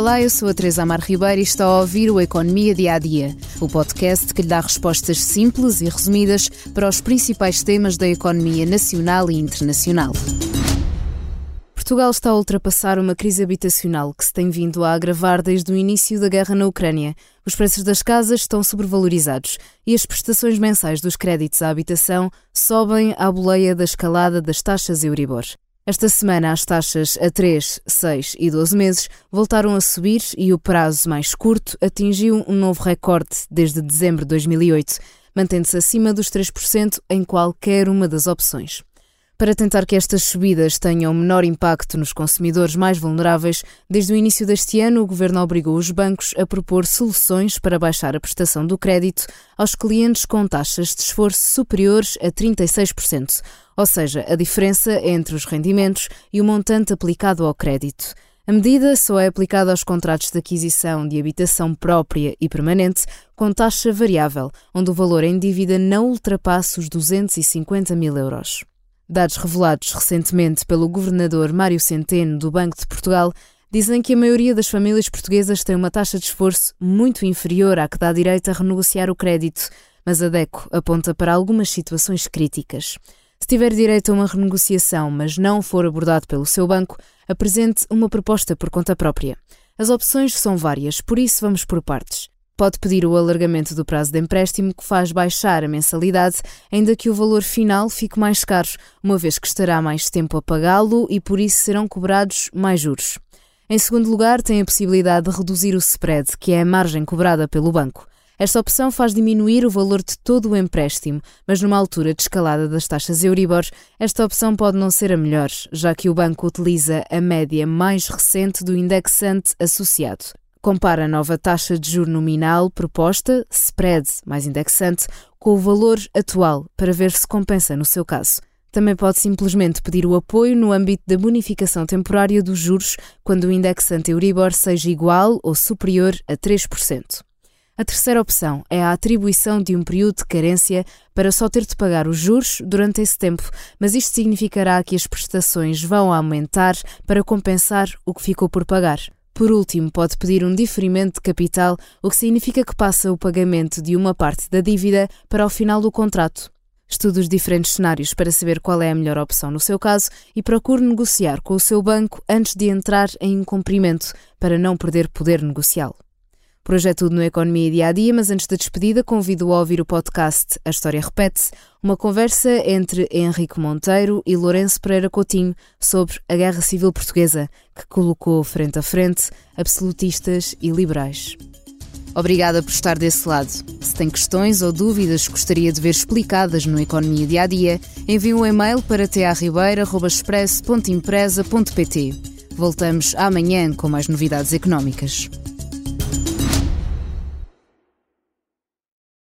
Olá, eu sou a Teresa Amar Ribeiro e está a ouvir o Economia Dia a Dia, o podcast que lhe dá respostas simples e resumidas para os principais temas da economia nacional e internacional. Portugal está a ultrapassar uma crise habitacional que se tem vindo a agravar desde o início da guerra na Ucrânia. Os preços das casas estão sobrevalorizados e as prestações mensais dos créditos à habitação sobem à boleia da escalada das taxas Euribor. Esta semana, as taxas a 3, 6 e 12 meses voltaram a subir e o prazo mais curto atingiu um novo recorde desde dezembro de 2008, mantendo-se acima dos 3% em qualquer uma das opções. Para tentar que estas subidas tenham menor impacto nos consumidores mais vulneráveis, desde o início deste ano o governo obrigou os bancos a propor soluções para baixar a prestação do crédito aos clientes com taxas de esforço superiores a 36%, ou seja, a diferença entre os rendimentos e o montante aplicado ao crédito. A medida só é aplicada aos contratos de aquisição de habitação própria e permanente com taxa variável, onde o valor em dívida não ultrapassa os 250 mil euros. Dados revelados recentemente pelo governador Mário Centeno do Banco de Portugal dizem que a maioria das famílias portuguesas tem uma taxa de esforço muito inferior à que dá direito a renegociar o crédito, mas a DECO aponta para algumas situações críticas. Se tiver direito a uma renegociação, mas não for abordado pelo seu banco, apresente uma proposta por conta própria. As opções são várias, por isso vamos por partes pode pedir o alargamento do prazo de empréstimo que faz baixar a mensalidade, ainda que o valor final fique mais caro, uma vez que estará mais tempo a pagá-lo e por isso serão cobrados mais juros. Em segundo lugar, tem a possibilidade de reduzir o spread, que é a margem cobrada pelo banco. Esta opção faz diminuir o valor de todo o empréstimo, mas numa altura de escalada das taxas Euribor, esta opção pode não ser a melhor, já que o banco utiliza a média mais recente do indexante associado. Compara a nova taxa de juro nominal proposta, spread mais indexante, com o valor atual para ver se compensa no seu caso. Também pode simplesmente pedir o apoio no âmbito da bonificação temporária dos juros quando o indexante Euribor seja igual ou superior a 3%. A terceira opção é a atribuição de um período de carência para só ter de pagar os juros durante esse tempo, mas isto significará que as prestações vão aumentar para compensar o que ficou por pagar. Por último, pode pedir um diferimento de capital, o que significa que passa o pagamento de uma parte da dívida para o final do contrato. Estude os diferentes cenários para saber qual é a melhor opção no seu caso e procure negociar com o seu banco antes de entrar em incumprimento, para não perder poder negocial. Por hoje é tudo no Economia Dia a Dia, mas antes da despedida convido a ouvir o podcast A História Repete-se, uma conversa entre Henrique Monteiro e Lourenço Pereira Coutinho sobre a Guerra Civil Portuguesa, que colocou frente a frente absolutistas e liberais. Obrigada por estar desse lado. Se tem questões ou dúvidas que gostaria de ver explicadas no Economia Dia a Dia, envie um e-mail para tearribeira.express.empresa.pt. Voltamos amanhã com mais novidades económicas.